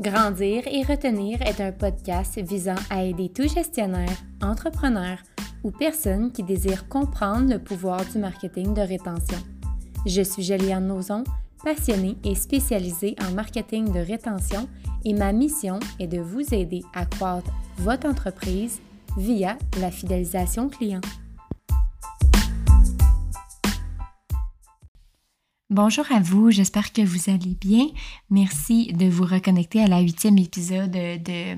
Grandir et retenir est un podcast visant à aider tout gestionnaire, entrepreneur ou personne qui désire comprendre le pouvoir du marketing de rétention. Je suis Juliane Nozon, passionnée et spécialisée en marketing de rétention et ma mission est de vous aider à croître votre entreprise via la fidélisation client. Bonjour à vous, j'espère que vous allez bien. Merci de vous reconnecter à la huitième épisode de,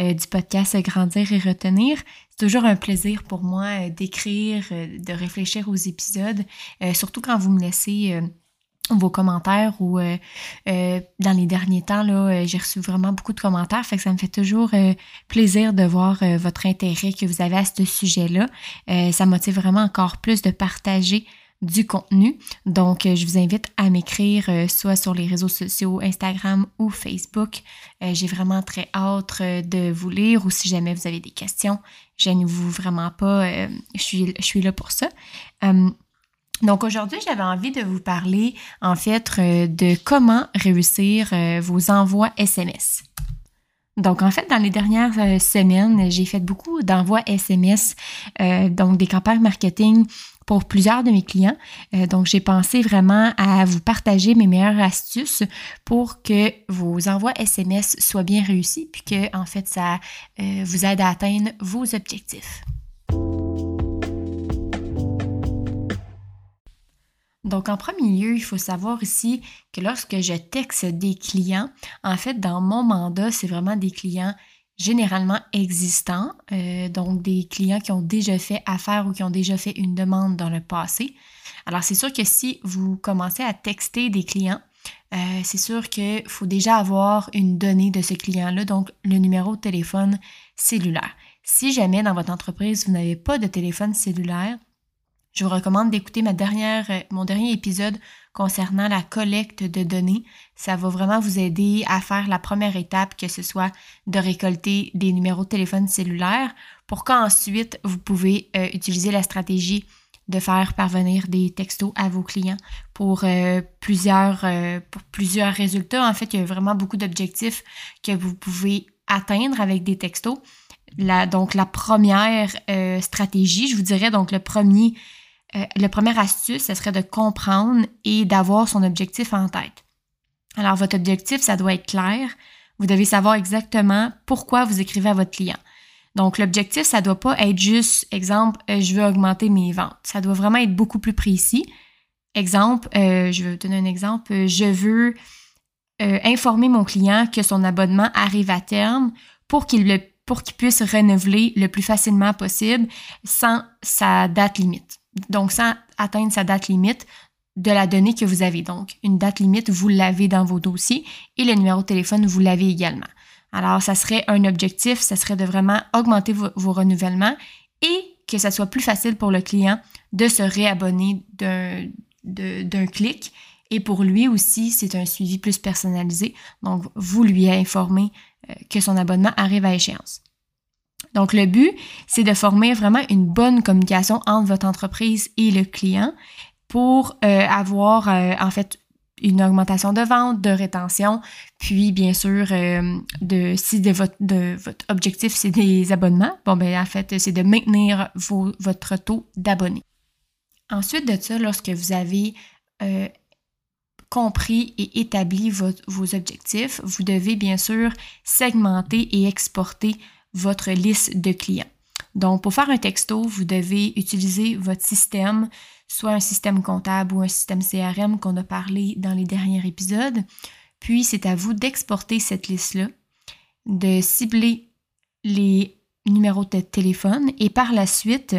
euh, du podcast Grandir et Retenir. C'est toujours un plaisir pour moi euh, d'écrire, euh, de réfléchir aux épisodes, surtout quand vous me laissez vos commentaires ou dans les derniers temps, j'ai reçu vraiment beaucoup de commentaires, fait ça me fait toujours plaisir de voir votre intérêt que vous avez à ce sujet-là. ça motive vraiment encore plus de partager du contenu. Donc, euh, je vous invite à m'écrire euh, soit sur les réseaux sociaux, Instagram ou Facebook. Euh, j'ai vraiment très hâte de vous lire ou si jamais vous avez des questions, gênez-vous vraiment pas, je, suis, je suis là pour ça. donc aujourd'hui, j'avais envie de vous parler en fait de comment réussir vos envois SMS. Donc, en fait, dans les dernières semaines, j'ai fait beaucoup d'envois SMS, donc des campagnes marketing pour plusieurs de mes clients. Euh, donc, j'ai pensé vraiment à vous partager mes meilleures astuces pour que vos envois SMS soient bien réussis, puis que, en fait, ça euh, vous aide à atteindre vos objectifs. Donc, en premier lieu, il faut savoir ici que lorsque je texte des clients, en fait, dans mon mandat, c'est vraiment des clients généralement existants, euh, donc des clients qui ont déjà fait affaire ou qui ont déjà fait une demande dans le passé. Alors c'est sûr que si vous commencez à texter des clients, euh, c'est sûr qu'il faut déjà avoir une donnée de ce client-là, donc le numéro de téléphone cellulaire. Si jamais dans votre entreprise, vous n'avez pas de téléphone cellulaire, je vous recommande d'écouter euh, mon dernier épisode concernant la collecte de données. Ça va vraiment vous aider à faire la première étape, que ce soit de récolter des numéros de téléphone cellulaire pour qu'ensuite vous pouvez euh, utiliser la stratégie de faire parvenir des textos à vos clients pour, euh, plusieurs, pour plusieurs résultats. En fait, il y a vraiment beaucoup d'objectifs que vous pouvez atteindre avec des textos. Donc, la première stratégie, je vous dirais, donc le premier euh, la première astuce, ce serait de comprendre et d'avoir son objectif en tête. Alors, votre objectif, ça doit être clair. Vous devez savoir exactement pourquoi vous écrivez à votre client. Donc, l'objectif, ça ne doit pas être juste, exemple, euh, je veux augmenter mes ventes. Ça doit vraiment être beaucoup plus précis. Exemple, euh, je vais vous donner un exemple. Je veux informer mon client que son abonnement arrive à terme pour qu'il puisse renouveler le plus facilement possible sans sa date limite donc sans atteindre sa date limite de la donnée que vous avez. Donc, une date limite, vous l'avez dans vos dossiers et le numéro de téléphone, vous l'avez également. Alors, ça serait un objectif, ça serait de vraiment augmenter vos, renouvellements et que ça soit plus facile pour le client de se réabonner d'un clic. Et pour lui aussi, c'est un suivi plus personnalisé. Donc, vous lui informez euh, que son abonnement arrive à échéance. Donc, le but, c'est de former vraiment une bonne communication entre votre entreprise et le client pour euh, avoir, euh, en fait, une augmentation de vente, de rétention, puis bien sûr, euh, de, si de votre, objectif, c'est des abonnements, bon, ben en fait, c'est de maintenir votre taux d'abonnés. Ensuite de ça, lorsque vous avez compris et établi vos objectifs, vous devez bien sûr segmenter et exporter votre liste de clients. Donc, pour faire un texto, vous devez utiliser votre système, soit un système comptable ou un système CRM qu'on a parlé dans les derniers épisodes. Puis, c'est à vous d'exporter cette liste-là, de cibler les numéros de téléphone et par la suite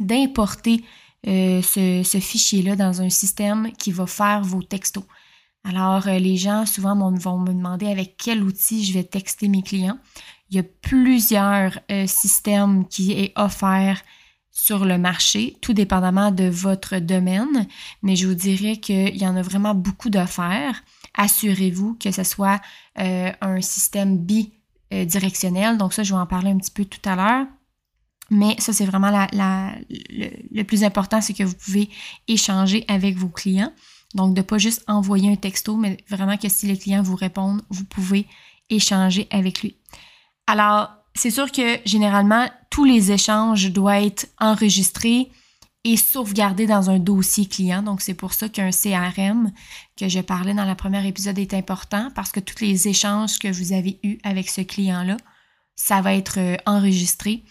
d'importer euh, ce, ce fichier-là dans un système qui va faire vos textos. Alors, euh, les gens souvent vont me demander avec quel outil je vais texter mes clients. Il y a plusieurs euh, systèmes qui est offert sur le marché, tout dépendamment de votre domaine, mais je vous dirais qu'il y en a vraiment beaucoup d'offerts. Assurez-vous que ce soit euh, un système bidirectionnel. Donc ça, je vais en parler un petit peu tout à l'heure. Mais ça, c'est vraiment le, le, plus important, c'est que vous pouvez échanger avec vos clients. Donc, de ne pas juste envoyer un texto, mais vraiment que si les clients vous répondent, vous pouvez échanger avec lui. Alors, c'est sûr que généralement, tous les échanges doivent être enregistrés et sauvegardés dans un dossier client. Donc, c'est pour ça qu'un CRM que je parlais dans le premier épisode est important parce que tous les échanges que vous avez eus avec ce client-là, ça va être euh, enregistré.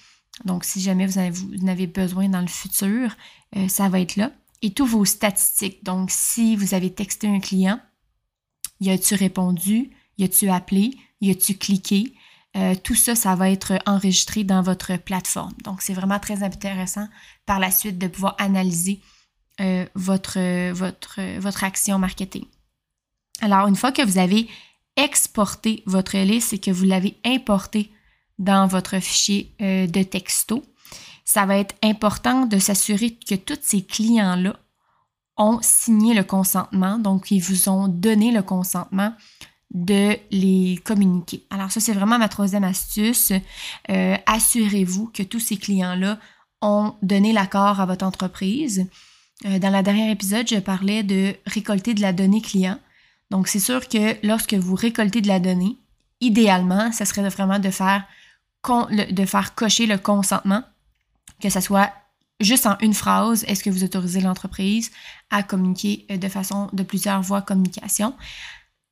Donc, si jamais vous en avez besoin dans le futur, euh, ça va être là. Et tous vos statistiques. Donc, si vous avez texté un client, y a-tu répondu? Y a-tu appelé? Y a-tu cliqué? Euh, tout ça, ça va être enregistré dans votre plateforme. Donc, c'est vraiment très intéressant par la suite de pouvoir analyser euh, votre, action marketing. Alors, une fois que vous avez exporté votre liste et que vous l'avez importé dans votre fichier euh, de texto, ça va être important de s'assurer que tous ces clients-là ont signé le consentement, donc ils vous ont donné le consentement de les communiquer. Alors ça, c'est vraiment ma troisième astuce. Euh, assurez-vous que tous ces clients-là ont donné l'accord à votre entreprise. Euh, dans le dernier épisode, je parlais de récolter de la donnée client. Donc, c'est sûr que lorsque vous récoltez de la donnée, idéalement, ça serait vraiment de faire, de faire cocher le consentement, que ce soit juste en une phrase, est-ce que vous autorisez l'entreprise à communiquer euh, de façon de plusieurs voies communication?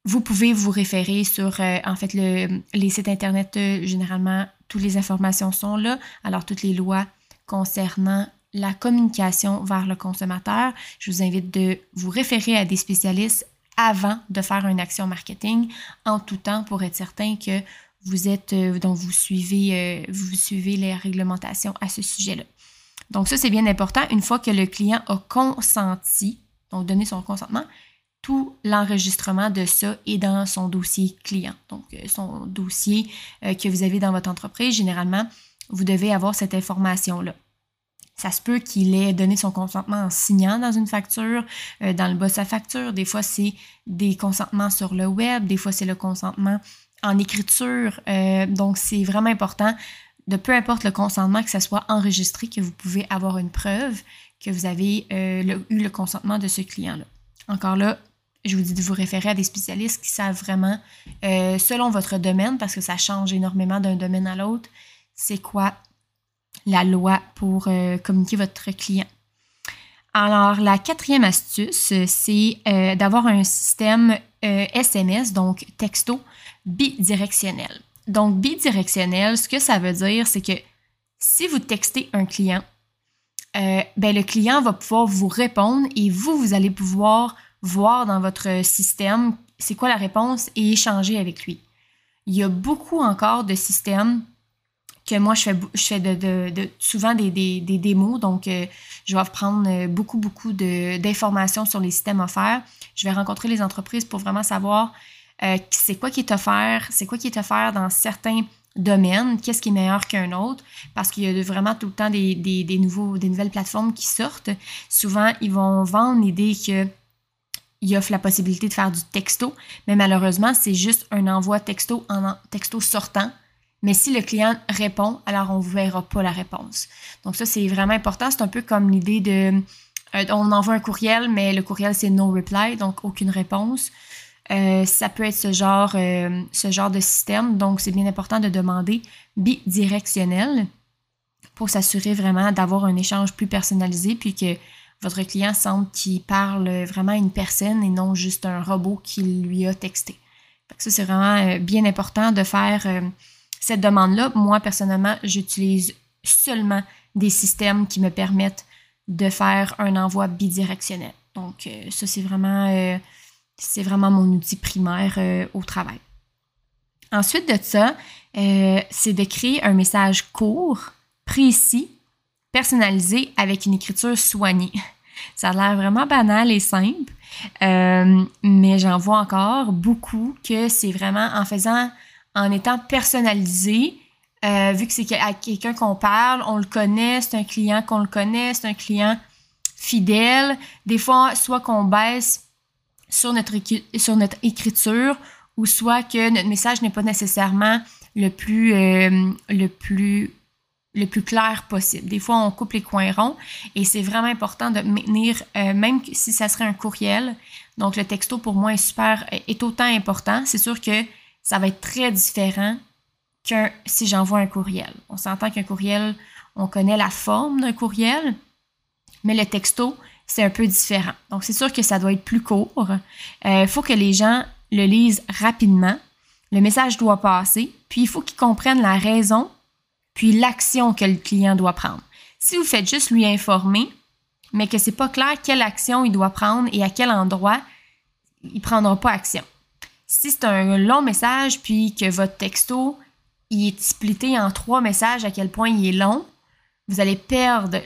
Vous pouvez vous référer sur, euh, en fait, le, les sites Internet, euh, généralement, toutes les informations sont là. Alors, toutes les lois concernant la communication vers le consommateur, je vous invite de vous référer à des spécialistes avant de faire une action marketing en tout temps pour être certain que vous êtes, euh, vous suivez, vous suivez les réglementations à ce sujet-là. Donc ça, c'est bien important. Une fois que le client a consenti, donc donné son consentement, tout l'enregistrement de ça est dans son dossier client. Donc, euh, son dossier euh, que vous avez dans votre entreprise, généralement, vous devez avoir cette information-là. Ça se peut qu'il ait donné son consentement en signant dans une facture, euh, dans le bas de sa facture. Des fois, c'est des consentements sur le web, des fois, c'est le consentement en écriture. donc, c'est vraiment important de peu importe le consentement, que ça soit enregistré, que vous pouvez avoir une preuve que vous avez eu le consentement de ce client-là. Encore là, je vous dis de vous référer à des spécialistes qui savent vraiment, euh, selon votre domaine, parce que ça change énormément d'un domaine à l'autre, c'est quoi la loi pour euh, communiquer votre client. Alors, la quatrième astuce, c'est euh, d'avoir un système SMS, donc texto, bidirectionnel. Donc, bidirectionnel, ce que ça veut dire, c'est que si vous textez un client, ben, le client va pouvoir vous répondre et vous, vous allez pouvoir voir dans votre système c'est quoi la réponse et échanger avec lui. Il y a beaucoup encore de systèmes que moi je fais, je fais de, souvent des, démos, donc euh, je vais prendre euh, beaucoup, beaucoup d'informations sur les systèmes offerts. Je vais rencontrer les entreprises pour vraiment savoir euh, c'est quoi qui est offert, c'est quoi qui est offert dans certains domaines, qu'est-ce qui est meilleur qu'un autre, parce qu'il y a vraiment tout le temps des, des, nouveaux, des nouvelles plateformes qui sortent. Souvent, ils vont vendre l'idée que il offre la possibilité de faire du texto, mais malheureusement, c'est juste un envoi texto en texto sortant. Mais si le client répond, alors on ne verra pas la réponse. Donc ça, c'est vraiment important. C'est un peu comme l'idée de... Euh, on envoie un courriel, mais le courriel, c'est no reply, donc aucune réponse. Euh, ça peut être ce genre, euh, ce genre de système. Donc, c'est bien important de demander bidirectionnel pour s'assurer vraiment d'avoir un échange plus personnalisé, puis que votre client semble qu'il parle vraiment à une personne et non juste un robot qui lui a texté. Ça, c'est vraiment euh, bien important de faire euh, cette demande-là. Moi, personnellement, j'utilise seulement des systèmes qui me permettent de faire un envoi bidirectionnel. Donc, euh, ça, c'est vraiment, c'est vraiment mon outil primaire au travail. Ensuite de ça, c'est de créer un message court, précis personnalisé avec une écriture soignée. Ça a l'air vraiment banal et simple, euh, mais j'en vois encore beaucoup que c'est vraiment en faisant, en étant personnalisé, euh, vu que c'est à quelqu'un qu'on parle, on le connaît, c'est un client qu'on le connaît, c'est un client fidèle. Des fois, soit qu'on baisse sur notre, sur notre écriture ou soit que notre message n'est pas nécessairement le plus, euh, le plus le plus clair possible. Des fois, on coupe les coins ronds et c'est vraiment important de maintenir, euh, même si ça serait un courriel. Donc, le texto pour moi est super, est autant important. C'est sûr que ça va être très différent que si j'envoie un courriel. On s'entend qu'un courriel, on connaît la forme d'un courriel, mais le texto, c'est un peu différent. Donc, c'est sûr que ça doit être plus court. Il euh, faut que les gens le lisent rapidement. Le message doit passer, puis il faut qu'ils comprennent la raison puis l'action que le client doit prendre. Si vous faites juste lui informer, mais que c'est pas clair quelle action il doit prendre et à quel endroit, il prendra pas action. Si c'est un long message puis que votre texto il est splitté en trois messages à quel point il est long, vous allez perdre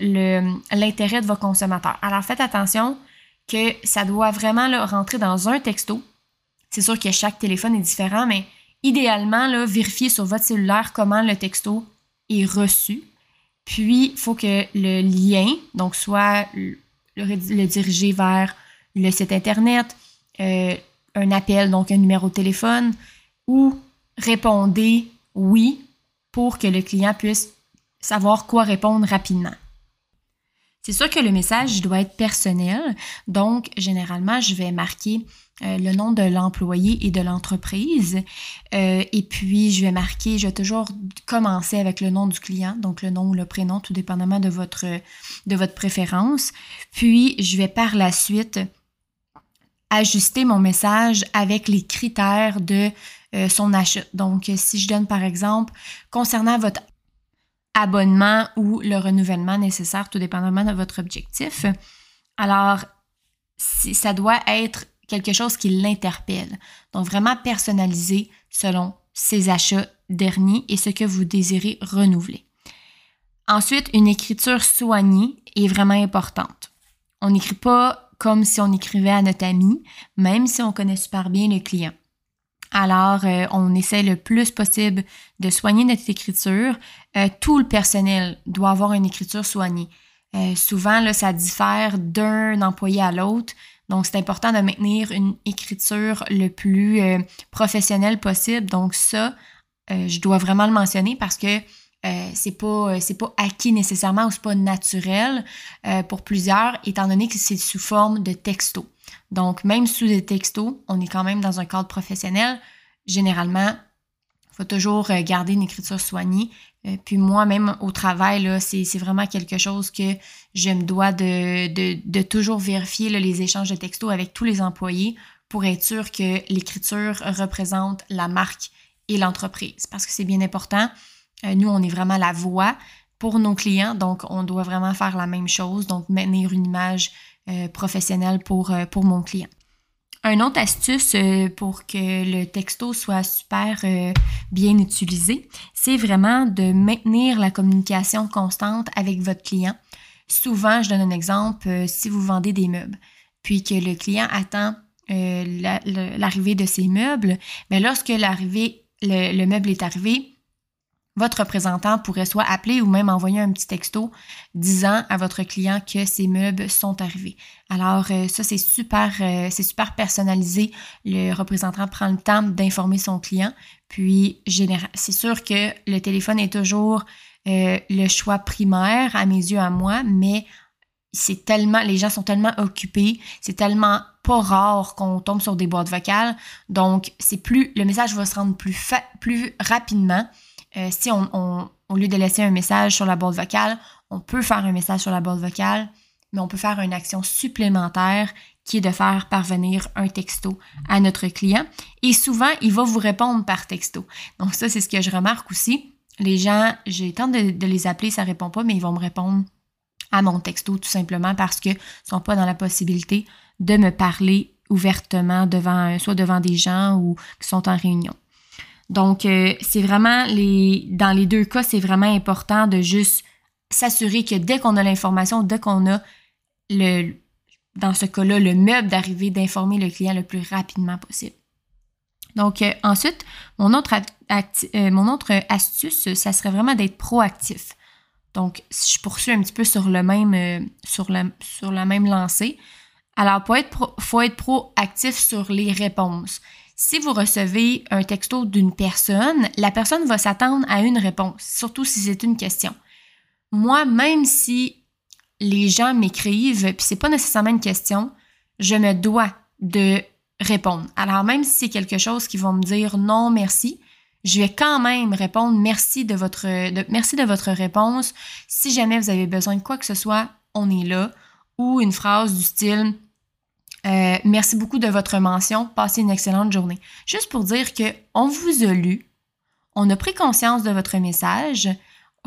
l'intérêt de vos consommateurs. Alors faites attention que ça doit vraiment rentrer dans un texto. C'est sûr que chaque téléphone est différent, mais idéalement, là, vérifiez sur votre cellulaire comment le texto est reçu. Puis, il faut que le lien, donc soit le, diriger vers le site Internet, euh, un appel, donc un numéro de téléphone, ou répondez oui pour que le client puisse savoir quoi répondre rapidement. C'est sûr que le message doit être personnel, donc généralement, je vais marquer euh, le nom de l'employé et de l'entreprise. Euh, et puis, je vais marquer, je vais toujours commencer avec le nom du client, donc le nom ou le prénom, tout dépendamment de votre, préférence. Puis, je vais par la suite ajuster mon message avec les critères de euh, son achat. Donc, si je donne par exemple, concernant votre abonnement ou le renouvellement nécessaire, tout dépendamment de votre objectif, alors ça doit être quelque chose qui l'interpelle. Donc vraiment personnalisé selon ses achats derniers et ce que vous désirez renouveler. Ensuite, une écriture soignée est vraiment importante. On n'écrit pas comme si on écrivait à notre ami, même si on connaît super bien le client. Alors, euh, on essaie le plus possible de soigner notre écriture. Euh, tout le personnel doit avoir une écriture soignée. Euh, souvent, là, ça diffère d'un employé à l'autre. Donc, c'est important de maintenir une écriture le plus euh, professionnelle possible. Donc, ça, euh, je dois vraiment le mentionner parce que euh, c'est pas c'est pas acquis nécessairement ou c'est pas naturel pour plusieurs, étant donné que c'est sous forme de texto. Donc, même sous des textos, on est quand même dans un cadre professionnel. Généralement, il faut toujours garder une écriture soignée. puis moi, même au travail, là, c'est, vraiment quelque chose que je me dois de, toujours vérifier les échanges de textos avec tous les employés pour être sûr que l'écriture représente la marque et l'entreprise. Parce que c'est bien important. Euh, nous, on est vraiment la voix pour nos clients, donc on doit vraiment faire la même chose, donc maintenir une image euh, professionnelle pour, euh, pour mon client. Un autre astuce pour que le texto soit super bien utilisé, c'est vraiment de maintenir la communication constante avec votre client. Souvent, je donne un exemple, euh, si vous vendez des meubles, puis que le client attend euh, l'arrivée de ces meubles, mais ben, lorsque l'arrivée, le, meuble est arrivé, votre représentant pourrait soit appeler ou même envoyer un petit texto disant à votre client que ces meubles sont arrivés. Alors euh, ça c'est super c'est super personnalisé. Le représentant prend le temps d'informer son client. Puis c'est sûr que le téléphone est toujours euh, le choix primaire à mes yeux à moi, mais c'est tellement, les gens sont tellement occupés, c'est tellement pas rare qu'on tombe sur des boîtes vocales, donc c'est plus, le message va se rendre plus, plus rapidement. Euh, si on, au lieu de laisser un message sur la boîte vocale, on peut faire un message sur la boîte vocale, mais on peut faire une action supplémentaire qui est de faire parvenir un texto à notre client. Et souvent, il va vous répondre par texto. Donc ça, c'est ce que je remarque aussi les gens, j'ai le temps de, les appeler, ça répond pas, mais ils vont me répondre à mon texto tout simplement parce qu'ils sont pas dans la possibilité de me parler ouvertement devant, soit devant des gens ou qui sont en réunion. Donc, euh, c'est vraiment les, dans les deux cas, c'est vraiment important de juste s'assurer que dès qu'on a l'information, dès qu'on a le, dans ce cas-là, le meuble d'arriver, d'informer le client le plus rapidement possible. Donc, euh, ensuite, mon autre, euh, mon autre astuce, ça serait vraiment d'être proactif. Donc, si je poursuis un petit peu sur le même, sur, la, sur la même lancée. Alors, il être faut être proactif sur les réponses. Si vous recevez un texto d'une personne, la personne va s'attendre à une réponse, surtout si c'est une question. moi, même si les gens m'écrivent, puis c'est pas nécessairement une question, je me dois de répondre. Alors même si c'est quelque chose qui vont me dire non merci, je vais quand même répondre merci de votre merci de votre réponse. Si jamais vous avez besoin de quoi que ce soit, on est là. Ou une phrase du style euh, merci beaucoup de votre mention, passez une excellente journée. Juste pour dire que on vous a lu, on a pris conscience de votre message.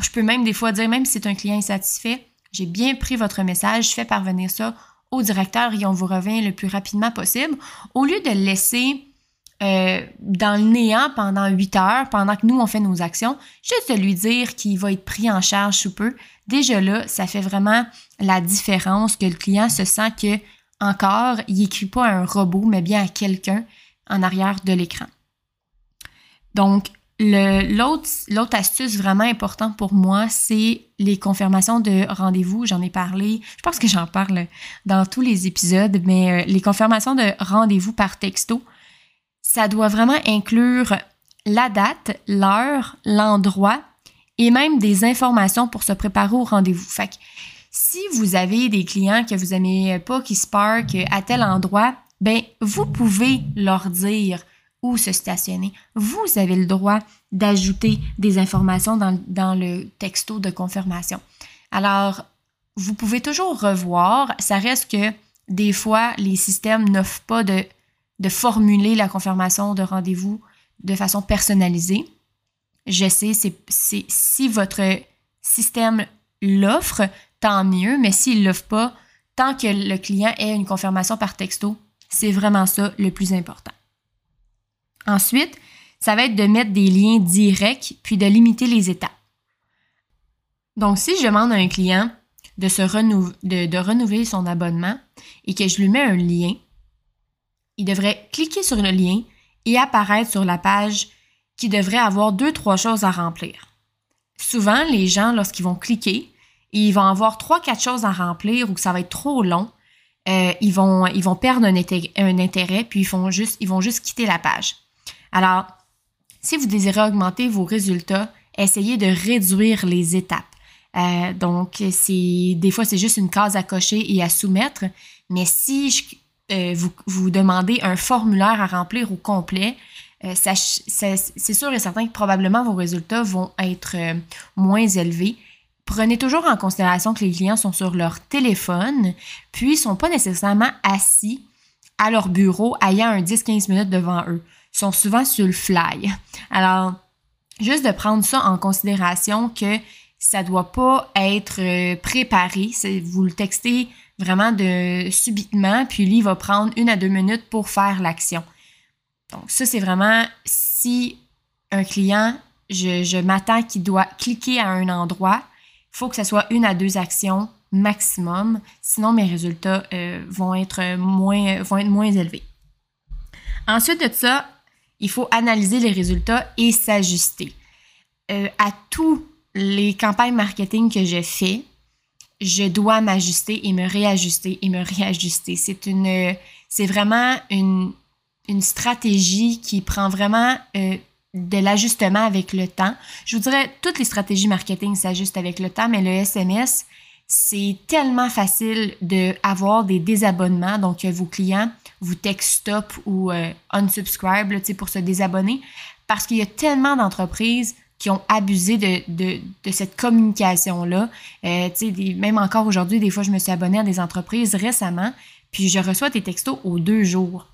Je peux même des fois dire, même si c'est un client insatisfait, j'ai bien pris votre message, je fais parvenir ça au directeur et on vous revient le plus rapidement possible. Au lieu de laisser euh, dans le néant pendant huit heures, pendant que nous, on fait nos actions, juste de lui dire qu'il va être pris en charge sous peu, déjà là, ça fait vraiment la différence que le client se sent que, encore, il n'écrit pas à un robot, mais bien à quelqu'un en arrière de l'écran. Donc, L'autre astuce vraiment importante pour moi, c'est les confirmations de rendez-vous. J'en ai parlé, je pense que j'en parle dans tous les épisodes, mais euh, les confirmations de rendez-vous par texto, ça doit vraiment inclure la date, l'heure, l'endroit et même des informations pour se préparer au rendez-vous. Fait si vous avez des clients que vous n'aimez pas qui se parkent à tel endroit, ben vous pouvez leur dire où se stationner. Vous avez le droit d'ajouter des informations dans, dans, le texto de confirmation. Alors, vous pouvez toujours revoir. Ça reste que des fois, les systèmes n'offrent pas de, de formuler la confirmation de rendez-vous de façon personnalisée. Je sais, c'est, si votre système l'offre, tant mieux, mais s'il ne l'offre pas, tant que le client ait une confirmation par texto, c'est vraiment ça le plus important. Ensuite, ça va être de mettre des liens directs puis de limiter les étapes. Donc, si je demande à un client de, de, renouveler son abonnement et que je lui mets un lien, il devrait cliquer sur le lien et apparaître sur la page qui devrait avoir deux, trois choses à remplir. Souvent, les gens, lorsqu'ils vont cliquer, ils vont avoir trois, quatre choses à remplir ou que ça va être trop long, euh, ils, vont, perdre un intérêt, puis ils, font juste, vont juste quitter la page. Alors, si vous désirez augmenter vos résultats, essayez de réduire les étapes. Euh, donc, des fois, c'est juste une case à cocher et à soumettre. Mais si euh, vous, vous demandez un formulaire à remplir au complet, c'est sûr et certain que probablement vos résultats vont être moins élevés. Prenez toujours en considération que les clients sont sur leur téléphone, puis ne sont pas nécessairement assis à leur bureau ayant un 10-15 minutes devant eux sont souvent sur le fly. Alors, juste de prendre ça en considération que ça doit pas être euh, préparé. Vous le textez vraiment de subitement, puis lui, il va prendre une à deux minutes pour faire l'action. Donc, ça, c'est vraiment si un client, je, m'attends qu'il doit cliquer à un endroit, faut que ce soit une à deux actions maximum, sinon mes résultats euh, vont, être moins, vont être moins élevés. Ensuite de ça, il faut analyser les résultats et s'ajuster. Euh, à tous les campagnes marketing que je fais, je dois m'ajuster et me réajuster et me réajuster. C'est c'est vraiment une, une stratégie qui prend vraiment euh, de l'ajustement avec le temps. Je vous dirais, toutes les stratégies marketing s'ajustent avec le temps, mais le SMS, c'est tellement facile d'avoir des désabonnements. Donc, vos clients vous textent stop ou euh, unsubscribe pour se désabonner parce qu'il y a tellement d'entreprises qui ont abusé de, cette communication-là. Euh, même encore aujourd'hui, des fois, je me suis abonnée à des entreprises récemment, puis je reçois des textos aux deux jours.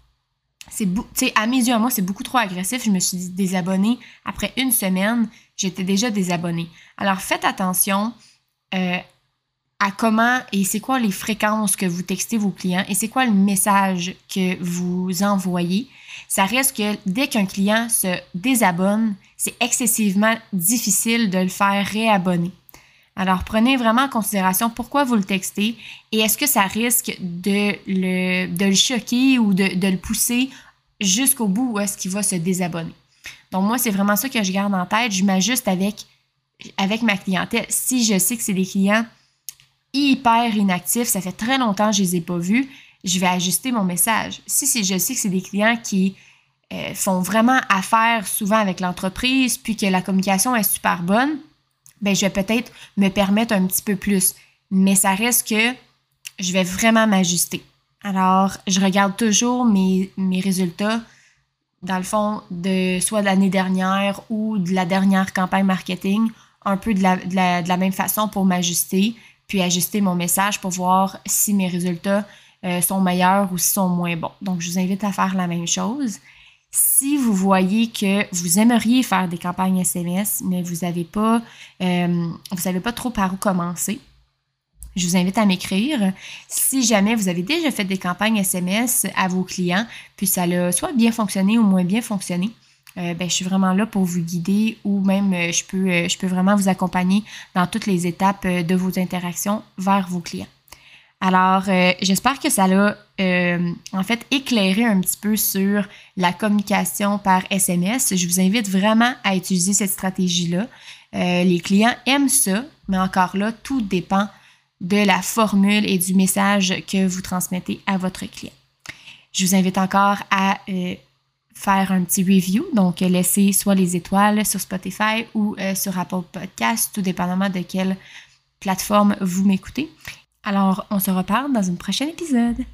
C'est à mes yeux, à moi, c'est beaucoup trop agressif. Je me suis désabonnée après une semaine. J'étais déjà désabonnée. Alors, faites attention. Euh, à comment et c'est quoi les fréquences que vous textez vos clients et c'est quoi le message que vous envoyez. Ça reste que dès qu'un client se désabonne, c'est excessivement difficile de le faire réabonner. Alors, prenez vraiment en considération pourquoi vous le textez et est-ce que ça risque de le, choquer ou de, le pousser jusqu'au bout où est-ce qu'il va se désabonner. Donc, moi, c'est vraiment ça que je garde en tête. Je m'ajuste avec, ma clientèle. Si je sais que c'est des clients hyper inactifs, ça fait très longtemps que je les ai pas vus, je vais ajuster mon message. Si, si je sais que c'est des clients qui euh, font vraiment affaire souvent avec l'entreprise, puis que la communication est super bonne, ben, je vais peut-être me permettre un petit peu plus. Mais ça reste que je vais vraiment m'ajuster. Alors, je regarde toujours mes, mes résultats, dans le fond, de soit de l'année dernière ou de la dernière campagne marketing, un peu de la, de la, de la même façon pour m'ajuster, puis ajuster mon message pour voir si mes résultats euh, sont meilleurs ou si sont moins bons. Donc, je vous invite à faire la même chose. Si vous voyez que vous aimeriez faire des campagnes SMS, mais vous n'avez pas, euh, vous savez pas trop par où commencer, je vous invite à m'écrire. Si jamais vous avez déjà fait des campagnes SMS à vos clients, puis ça a soit bien fonctionné ou moins bien fonctionné, euh, ben, je suis vraiment là pour vous guider ou même euh, je, peux, euh, je peux vraiment vous accompagner dans toutes les étapes de vos interactions vers vos clients. Alors, j'espère que ça l'a en fait éclairé un petit peu sur la communication par SMS. Je vous invite vraiment à utiliser cette stratégie-là. les clients aiment ça, mais encore là, tout dépend de la formule et du message que vous transmettez à votre client. Je vous invite encore à euh, faire un petit review, donc laisser soit les étoiles sur Spotify ou euh, sur Apple Podcast, tout dépendamment de quelle plateforme vous m'écoutez. Alors, on se reparle dans un prochain épisode.